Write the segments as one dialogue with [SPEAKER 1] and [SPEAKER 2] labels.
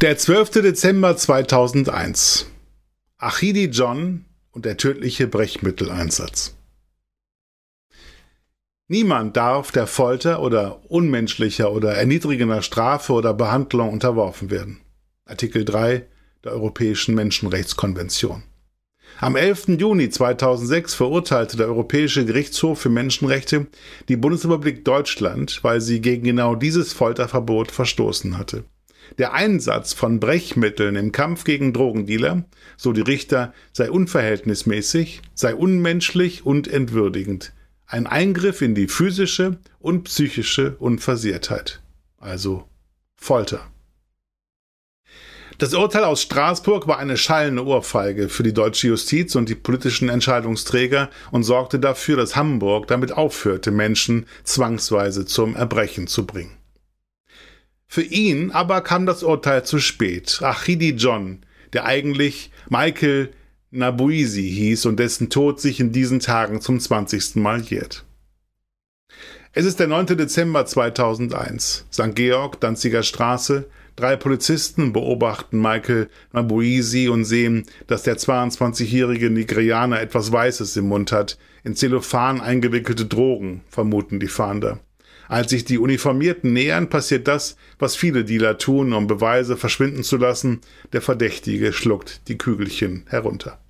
[SPEAKER 1] Der 12. Dezember 2001. Achidi John und der tödliche Brechmitteleinsatz. Niemand darf der Folter oder unmenschlicher oder erniedrigender Strafe oder Behandlung unterworfen werden. Artikel 3 der Europäischen Menschenrechtskonvention. Am 11. Juni 2006 verurteilte der Europäische Gerichtshof für Menschenrechte die Bundesrepublik Deutschland, weil sie gegen genau dieses Folterverbot verstoßen hatte. Der Einsatz von Brechmitteln im Kampf gegen Drogendealer, so die Richter, sei unverhältnismäßig, sei unmenschlich und entwürdigend. Ein Eingriff in die physische und psychische Unversehrtheit. Also Folter. Das Urteil aus Straßburg war eine schallende Ohrfeige für die deutsche Justiz und die politischen Entscheidungsträger und sorgte dafür, dass Hamburg damit aufhörte, Menschen zwangsweise zum Erbrechen zu bringen. Für ihn aber kam das Urteil zu spät. Achidi John, der eigentlich Michael Nabuisi hieß und dessen Tod sich in diesen Tagen zum 20. Mal jährt. Es ist der 9. Dezember 2001. St. Georg, Danziger Straße, Drei Polizisten beobachten Michael Mabuisi und sehen, dass der 22-jährige Nigerianer etwas Weißes im Mund hat. In Zellophan eingewickelte Drogen, vermuten die Fahnder. Als sich die Uniformierten nähern, passiert das, was viele Dealer tun, um Beweise verschwinden zu lassen. Der Verdächtige schluckt die Kügelchen herunter.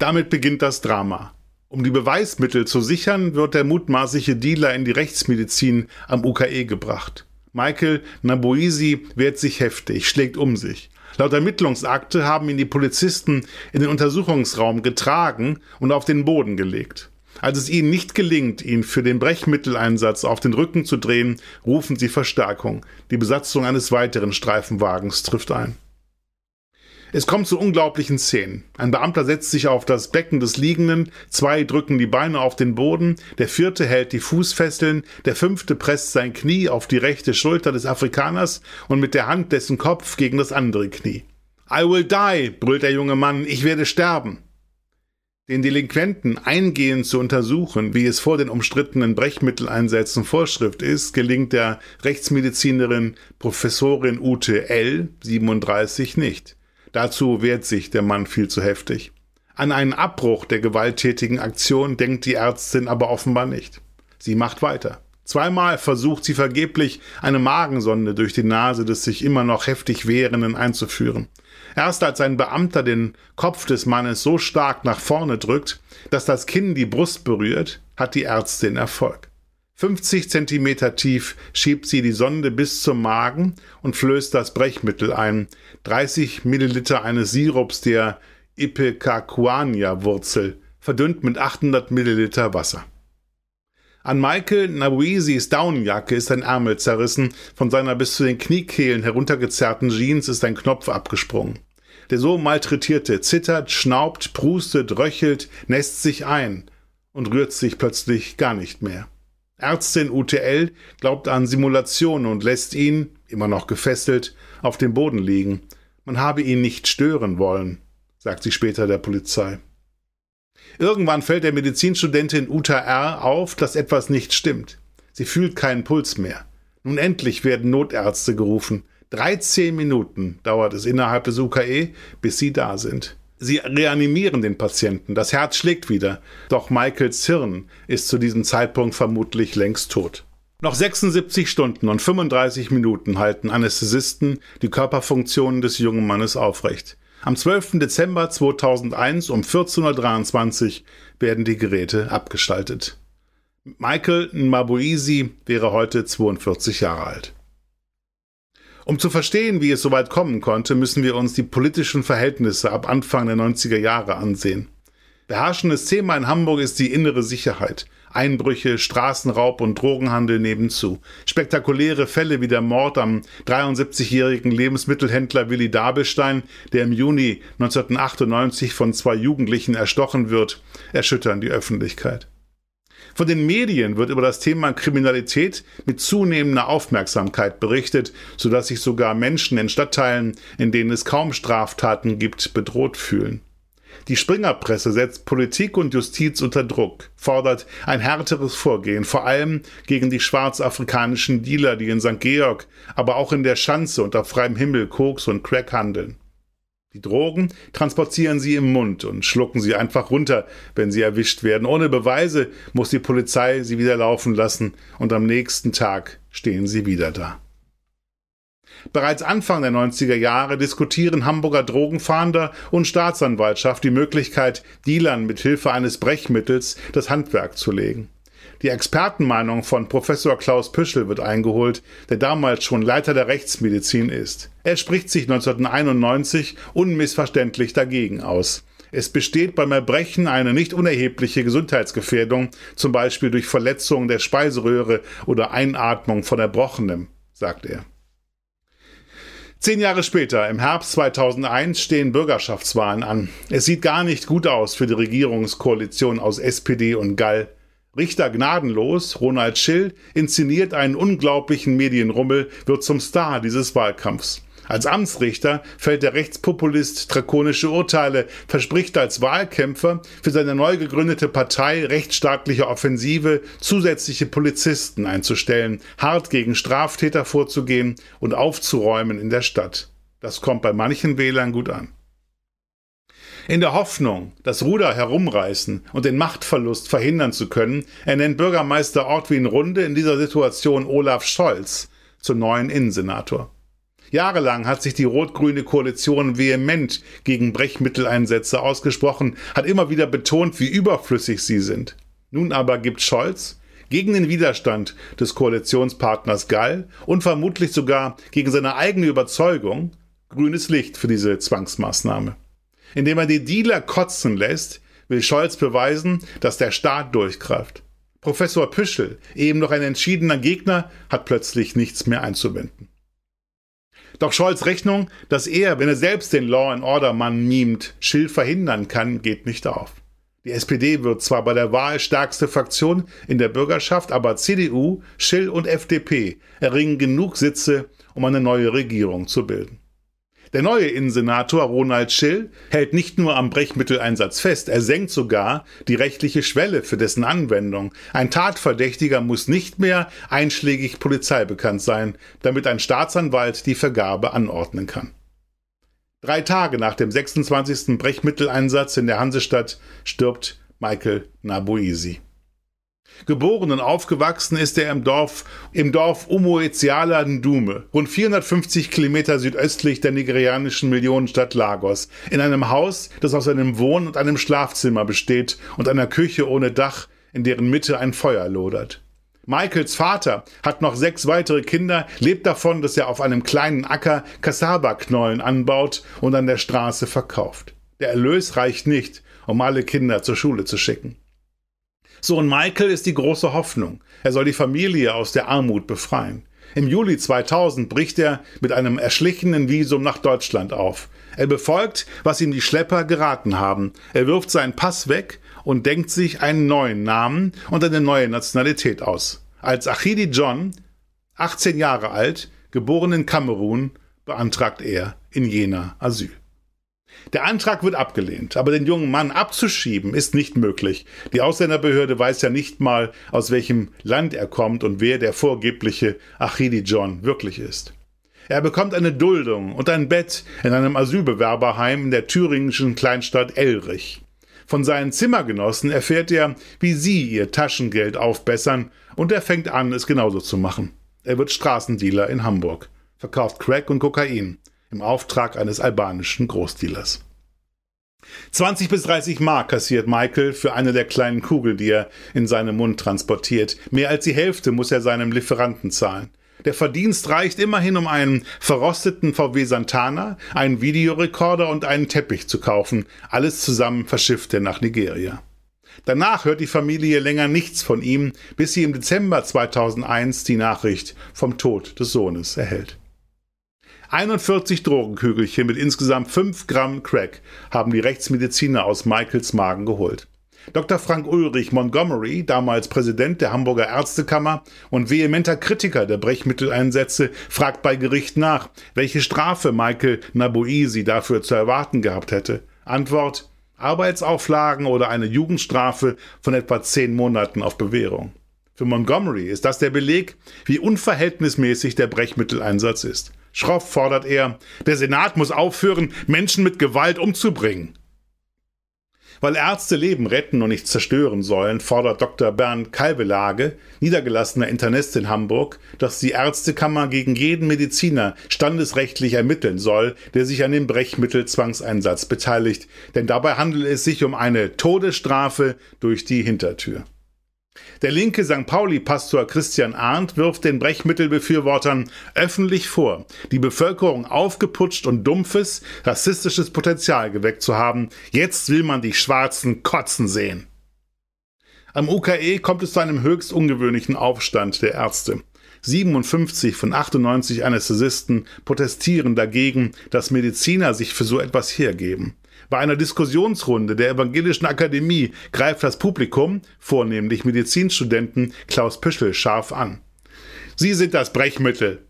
[SPEAKER 1] Damit beginnt das Drama. Um die Beweismittel zu sichern, wird der mutmaßliche Dealer in die Rechtsmedizin am UKE gebracht. Michael Naboisi wehrt sich heftig, schlägt um sich. Laut Ermittlungsakte haben ihn die Polizisten in den Untersuchungsraum getragen und auf den Boden gelegt. Als es ihnen nicht gelingt, ihn für den Brechmitteleinsatz auf den Rücken zu drehen, rufen sie Verstärkung. Die Besatzung eines weiteren Streifenwagens trifft ein. Es kommt zu unglaublichen Szenen. Ein Beamter setzt sich auf das Becken des Liegenden, zwei drücken die Beine auf den Boden, der vierte hält die Fußfesseln, der fünfte presst sein Knie auf die rechte Schulter des Afrikaners und mit der Hand dessen Kopf gegen das andere Knie. I will die, brüllt der junge Mann, ich werde sterben. Den Delinquenten eingehend zu untersuchen, wie es vor den umstrittenen Brechmitteleinsätzen Vorschrift ist, gelingt der Rechtsmedizinerin Professorin Ute L. 37 nicht. Dazu wehrt sich der Mann viel zu heftig. An einen Abbruch der gewalttätigen Aktion denkt die Ärztin aber offenbar nicht. Sie macht weiter. Zweimal versucht sie vergeblich, eine Magensonde durch die Nase des sich immer noch heftig Wehrenden einzuführen. Erst als ein Beamter den Kopf des Mannes so stark nach vorne drückt, dass das Kinn die Brust berührt, hat die Ärztin Erfolg. 50 Zentimeter tief schiebt sie die Sonde bis zum Magen und flößt das Brechmittel ein. 30 Milliliter eines Sirups der Ipecacuania-Wurzel, verdünnt mit 800 Milliliter Wasser. An Michael Nawisis Daunenjacke ist ein Ärmel zerrissen, von seiner bis zu den Kniekehlen heruntergezerrten Jeans ist ein Knopf abgesprungen. Der so malträtierte zittert, schnaubt, prustet, röchelt, nässt sich ein und rührt sich plötzlich gar nicht mehr. Ärztin UTL glaubt an Simulationen und lässt ihn, immer noch gefesselt, auf dem Boden liegen. Man habe ihn nicht stören wollen, sagt sie später der Polizei. Irgendwann fällt der Medizinstudentin Uta R. auf, dass etwas nicht stimmt. Sie fühlt keinen Puls mehr. Nun endlich werden Notärzte gerufen. 13 Minuten dauert es innerhalb des UKE, bis sie da sind. Sie reanimieren den Patienten, das Herz schlägt wieder, doch Michaels Hirn ist zu diesem Zeitpunkt vermutlich längst tot. Noch 76 Stunden und 35 Minuten halten Anästhesisten die Körperfunktionen des jungen Mannes aufrecht. Am 12. Dezember 2001 um 14.23 Uhr werden die Geräte abgeschaltet. Michael Nmabuisi wäre heute 42 Jahre alt. Um zu verstehen, wie es so weit kommen konnte, müssen wir uns die politischen Verhältnisse ab Anfang der 90er Jahre ansehen. Beherrschendes Thema in Hamburg ist die innere Sicherheit. Einbrüche, Straßenraub und Drogenhandel nebenzu. Spektakuläre Fälle wie der Mord am 73-jährigen Lebensmittelhändler Willi Dabelstein, der im Juni 1998 von zwei Jugendlichen erstochen wird, erschüttern die Öffentlichkeit. Von den Medien wird über das Thema Kriminalität mit zunehmender Aufmerksamkeit berichtet, sodass sich sogar Menschen in Stadtteilen, in denen es kaum Straftaten gibt, bedroht fühlen. Die Springerpresse setzt Politik und Justiz unter Druck, fordert ein härteres Vorgehen, vor allem gegen die schwarzafrikanischen Dealer, die in St. Georg, aber auch in der Schanze unter freiem Himmel Koks und Crack handeln. Die Drogen transportieren sie im Mund und schlucken sie einfach runter, wenn sie erwischt werden. Ohne Beweise muss die Polizei sie wieder laufen lassen und am nächsten Tag stehen sie wieder da. Bereits Anfang der 90er Jahre diskutieren Hamburger Drogenfahnder und Staatsanwaltschaft die Möglichkeit, Dealern mit Hilfe eines Brechmittels das Handwerk zu legen. Die Expertenmeinung von Professor Klaus Püschel wird eingeholt, der damals schon Leiter der Rechtsmedizin ist. Er spricht sich 1991 unmissverständlich dagegen aus. Es besteht beim Erbrechen eine nicht unerhebliche Gesundheitsgefährdung, zum Beispiel durch Verletzung der Speiseröhre oder Einatmung von Erbrochenem, sagt er. Zehn Jahre später, im Herbst 2001, stehen Bürgerschaftswahlen an. Es sieht gar nicht gut aus für die Regierungskoalition aus SPD und Gall. Richter gnadenlos, Ronald Schill, inszeniert einen unglaublichen Medienrummel, wird zum Star dieses Wahlkampfs. Als Amtsrichter fällt der Rechtspopulist drakonische Urteile, verspricht als Wahlkämpfer für seine neu gegründete Partei rechtsstaatliche Offensive zusätzliche Polizisten einzustellen, hart gegen Straftäter vorzugehen und aufzuräumen in der Stadt. Das kommt bei manchen Wählern gut an. In der Hoffnung, das Ruder herumreißen und den Machtverlust verhindern zu können, ernennt Bürgermeister Ortwin Runde in dieser Situation Olaf Scholz zum neuen Innensenator. Jahrelang hat sich die rot-grüne Koalition vehement gegen Brechmitteleinsätze ausgesprochen, hat immer wieder betont, wie überflüssig sie sind. Nun aber gibt Scholz gegen den Widerstand des Koalitionspartners Gall und vermutlich sogar gegen seine eigene Überzeugung grünes Licht für diese Zwangsmaßnahme. Indem er die Dealer kotzen lässt, will Scholz beweisen, dass der Staat durchgreift. Professor Püschel, eben noch ein entschiedener Gegner, hat plötzlich nichts mehr einzuwenden. Doch Scholz Rechnung, dass er, wenn er selbst den Law-and-Order-Mann mimt, Schill verhindern kann, geht nicht auf. Die SPD wird zwar bei der Wahl stärkste Fraktion in der Bürgerschaft, aber CDU, Schill und FDP erringen genug Sitze, um eine neue Regierung zu bilden. Der neue Innensenator Ronald Schill hält nicht nur am Brechmitteleinsatz fest, er senkt sogar die rechtliche Schwelle für dessen Anwendung. Ein Tatverdächtiger muss nicht mehr einschlägig polizeibekannt sein, damit ein Staatsanwalt die Vergabe anordnen kann. Drei Tage nach dem 26. Brechmitteleinsatz in der Hansestadt stirbt Michael Naboisi. Geboren und aufgewachsen ist er im Dorf, im Dorf Umoeziala Ndume, rund 450 Kilometer südöstlich der nigerianischen Millionenstadt Lagos, in einem Haus, das aus einem Wohn- und einem Schlafzimmer besteht und einer Küche ohne Dach, in deren Mitte ein Feuer lodert. Michaels Vater hat noch sechs weitere Kinder, lebt davon, dass er auf einem kleinen Acker Cassava-Knollen anbaut und an der Straße verkauft. Der Erlös reicht nicht, um alle Kinder zur Schule zu schicken. Sohn Michael ist die große Hoffnung. Er soll die Familie aus der Armut befreien. Im Juli 2000 bricht er mit einem erschlichenen Visum nach Deutschland auf. Er befolgt, was ihm die Schlepper geraten haben. Er wirft seinen Pass weg und denkt sich einen neuen Namen und eine neue Nationalität aus. Als Achidi John, 18 Jahre alt, geboren in Kamerun, beantragt er in Jena Asyl. Der Antrag wird abgelehnt, aber den jungen Mann abzuschieben ist nicht möglich. Die Ausländerbehörde weiß ja nicht mal, aus welchem Land er kommt und wer der vorgebliche Achidi John wirklich ist. Er bekommt eine Duldung und ein Bett in einem Asylbewerberheim in der thüringischen Kleinstadt Elrich. Von seinen Zimmergenossen erfährt er, wie sie ihr Taschengeld aufbessern, und er fängt an, es genauso zu machen. Er wird Straßendealer in Hamburg, verkauft Crack und Kokain im Auftrag eines albanischen Großdealers. 20 bis 30 Mark kassiert Michael für eine der kleinen Kugeln, die er in seinem Mund transportiert. Mehr als die Hälfte muss er seinem Lieferanten zahlen. Der Verdienst reicht immerhin, um einen verrosteten VW Santana, einen Videorekorder und einen Teppich zu kaufen. Alles zusammen verschifft er nach Nigeria. Danach hört die Familie länger nichts von ihm, bis sie im Dezember 2001 die Nachricht vom Tod des Sohnes erhält. 41 Drogenkügelchen mit insgesamt 5 Gramm Crack haben die Rechtsmediziner aus Michaels Magen geholt. Dr. Frank Ulrich Montgomery, damals Präsident der Hamburger Ärztekammer und vehementer Kritiker der Brechmitteleinsätze, fragt bei Gericht nach, welche Strafe Michael Naboisi dafür zu erwarten gehabt hätte. Antwort: Arbeitsauflagen oder eine Jugendstrafe von etwa zehn Monaten auf Bewährung. Für Montgomery ist das der Beleg, wie unverhältnismäßig der Brechmitteleinsatz ist. Schroff fordert er, der Senat muss aufhören, Menschen mit Gewalt umzubringen. Weil Ärzte Leben retten und nicht zerstören sollen, fordert Dr. Bernd Kalbelage, niedergelassener Internist in Hamburg, dass die Ärztekammer gegen jeden Mediziner standesrechtlich ermitteln soll, der sich an dem Brechmittelzwangseinsatz beteiligt, denn dabei handelt es sich um eine Todesstrafe durch die Hintertür. Der linke St. Pauli-Pastor Christian Arndt wirft den Brechmittelbefürwortern öffentlich vor, die Bevölkerung aufgeputscht und dumpfes, rassistisches Potenzial geweckt zu haben. Jetzt will man die Schwarzen kotzen sehen. Am UKE kommt es zu einem höchst ungewöhnlichen Aufstand der Ärzte. 57 von 98 Anästhesisten protestieren dagegen, dass Mediziner sich für so etwas hergeben. Bei einer Diskussionsrunde der Evangelischen Akademie greift das Publikum, vornehmlich Medizinstudenten, Klaus Püschel scharf an. Sie sind das Brechmittel.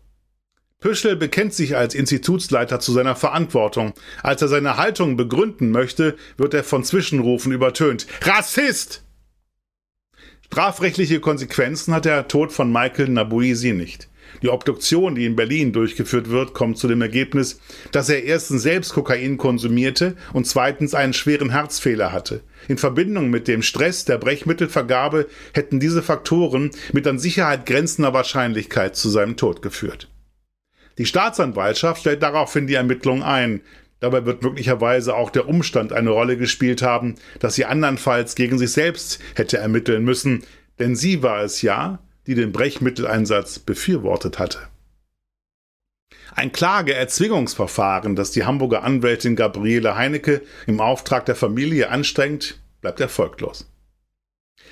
[SPEAKER 1] Püschel bekennt sich als Institutsleiter zu seiner Verantwortung. Als er seine Haltung begründen möchte, wird er von Zwischenrufen übertönt. Rassist! Strafrechtliche Konsequenzen hat der Tod von Michael Nabuisi nicht. Die Obduktion, die in Berlin durchgeführt wird, kommt zu dem Ergebnis, dass er erstens selbst Kokain konsumierte und zweitens einen schweren Herzfehler hatte. In Verbindung mit dem Stress der Brechmittelvergabe hätten diese Faktoren mit an Sicherheit grenzender Wahrscheinlichkeit zu seinem Tod geführt. Die Staatsanwaltschaft stellt daraufhin die Ermittlungen ein. Dabei wird möglicherweise auch der Umstand eine Rolle gespielt haben, dass sie andernfalls gegen sich selbst hätte ermitteln müssen, denn sie war es ja, die den Brechmitteleinsatz befürwortet hatte. Ein Klageerzwingungsverfahren, das die Hamburger Anwältin Gabriele Heinecke im Auftrag der Familie anstrengt, bleibt erfolglos.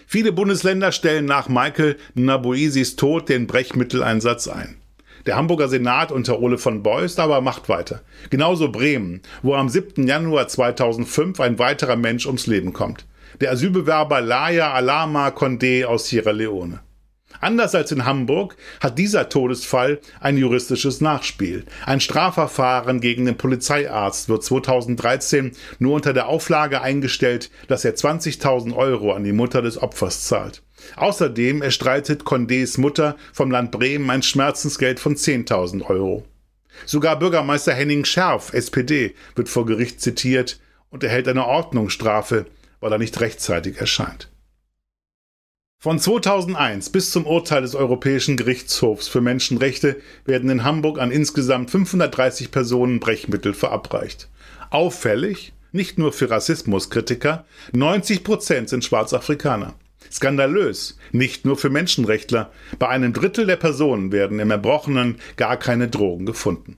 [SPEAKER 1] Viele Bundesländer stellen nach Michael Naboisis Tod den Brechmitteleinsatz ein. Der Hamburger Senat unter Ole von Beust aber macht weiter. Genauso Bremen, wo am 7. Januar 2005 ein weiterer Mensch ums Leben kommt. Der Asylbewerber Laya Alama Condé aus Sierra Leone. Anders als in Hamburg hat dieser Todesfall ein juristisches Nachspiel. Ein Strafverfahren gegen den Polizeiarzt wird 2013 nur unter der Auflage eingestellt, dass er 20.000 Euro an die Mutter des Opfers zahlt. Außerdem erstreitet Condés Mutter vom Land Bremen ein Schmerzensgeld von 10.000 Euro. Sogar Bürgermeister Henning Scherf, SPD, wird vor Gericht zitiert und erhält eine Ordnungsstrafe, weil er nicht rechtzeitig erscheint. Von 2001 bis zum Urteil des Europäischen Gerichtshofs für Menschenrechte werden in Hamburg an insgesamt 530 Personen Brechmittel verabreicht. Auffällig, nicht nur für Rassismuskritiker, 90 Prozent sind Schwarzafrikaner. Skandalös, nicht nur für Menschenrechtler, bei einem Drittel der Personen werden im Erbrochenen gar keine Drogen gefunden.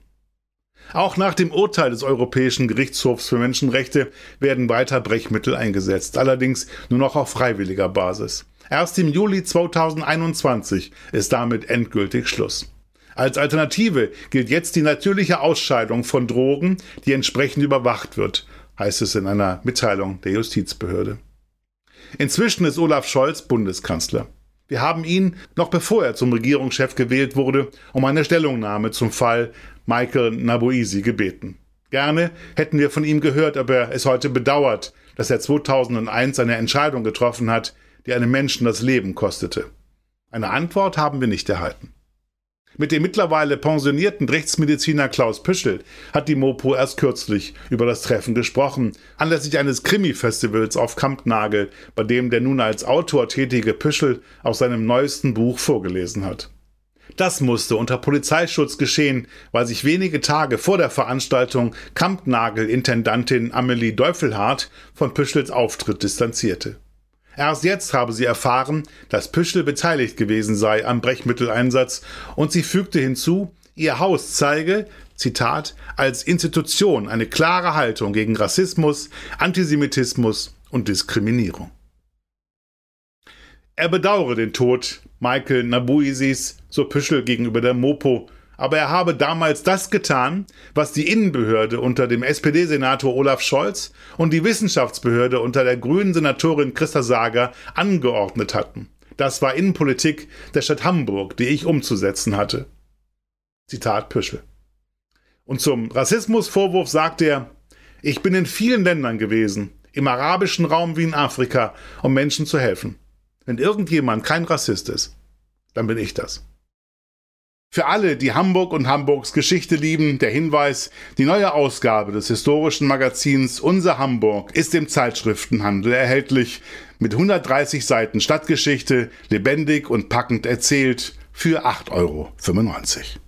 [SPEAKER 1] Auch nach dem Urteil des Europäischen Gerichtshofs für Menschenrechte werden weiter Brechmittel eingesetzt, allerdings nur noch auf freiwilliger Basis. Erst im Juli 2021 ist damit endgültig Schluss. Als Alternative gilt jetzt die natürliche Ausscheidung von Drogen, die entsprechend überwacht wird, heißt es in einer Mitteilung der Justizbehörde. Inzwischen ist Olaf Scholz Bundeskanzler. Wir haben ihn, noch bevor er zum Regierungschef gewählt wurde, um eine Stellungnahme zum Fall Michael Naboisi gebeten. Gerne hätten wir von ihm gehört, ob er es heute bedauert, dass er 2001 eine Entscheidung getroffen hat, die einem Menschen das Leben kostete? Eine Antwort haben wir nicht erhalten. Mit dem mittlerweile pensionierten Rechtsmediziner Klaus Püschel hat die Mopo erst kürzlich über das Treffen gesprochen, anlässlich eines Krimi-Festivals auf Kampnagel, bei dem der nun als Autor tätige Püschel aus seinem neuesten Buch vorgelesen hat. Das musste unter Polizeischutz geschehen, weil sich wenige Tage vor der Veranstaltung Kampnagel-Intendantin Amelie Deufelhardt von Püschels Auftritt distanzierte. Erst jetzt habe sie erfahren, dass Püschel beteiligt gewesen sei am Brechmitteleinsatz und sie fügte hinzu, ihr Haus zeige, Zitat, als Institution eine klare Haltung gegen Rassismus, Antisemitismus und Diskriminierung. Er bedauere den Tod Michael Nabuisis, so Püschel gegenüber der Mopo, aber er habe damals das getan, was die Innenbehörde unter dem SPD-Senator Olaf Scholz und die Wissenschaftsbehörde unter der grünen Senatorin Christa Sager angeordnet hatten. Das war Innenpolitik der Stadt Hamburg, die ich umzusetzen hatte. Zitat Püschel. Und zum Rassismusvorwurf sagt er, ich bin in vielen Ländern gewesen, im arabischen Raum wie in Afrika, um Menschen zu helfen. Wenn irgendjemand kein Rassist ist, dann bin ich das. Für alle, die Hamburg und Hamburgs Geschichte lieben, der Hinweis, die neue Ausgabe des historischen Magazins Unser Hamburg ist im Zeitschriftenhandel erhältlich mit 130 Seiten Stadtgeschichte, lebendig und packend erzählt für 8,95 Euro.